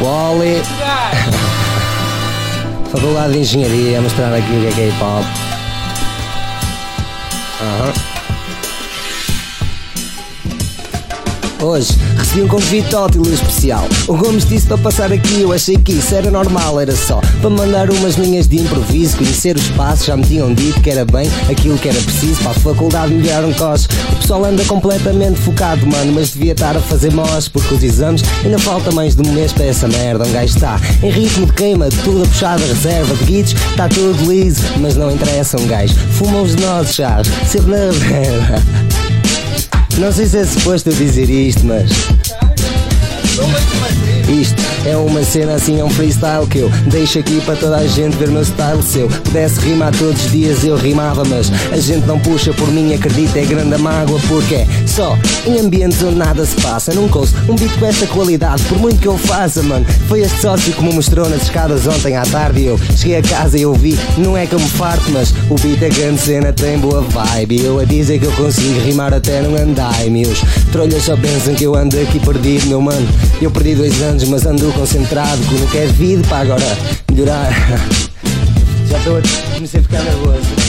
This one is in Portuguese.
Wally. Faculdade de Engenharia, mostrar aqui o que é que é hip hop. Hoje recebi um convite ótimo e especial. O Gomes disse para passar aqui, eu achei que isso era normal, era só para mandar umas linhas de improviso, conhecer o espaço. Já me tinham dito que era bem aquilo que era preciso para a faculdade me virar um cos. O pessoal anda completamente focado, mano, mas devia estar a fazer mós, porque os exames ainda falta mais de um mês para essa merda. Um gajo está em ritmo de queima, tudo a puxar da reserva de guitos, está tudo liso, mas não interessa um gajo. Fuma os nossos chás, sempre na. Não sei se é suposto eu dizer isto, mas. Isto é uma cena assim, é um freestyle que eu deixo aqui para toda a gente ver meu style. Se eu pudesse rimar todos os dias, eu rimava, mas a gente não puxa por mim, acredita, é grande a mágoa, porque é só em ambientes onde nada se passa. Nunca ouço um beat com esta qualidade, por muito que eu faça, mano. Foi este sócio que me mostrou nas escadas ontem à tarde. E eu cheguei a casa e eu vi, não é que eu me farto, mas o beat é grande cena, tem boa vibe. E eu a dizer que eu consigo rimar até não andai, meus trolhas só pensam que eu ando aqui perdido, meu mano. Eu perdi dois anos, mas ando concentrado, que não quer vida para agora melhorar. Já estou a comecei a ficar nervoso.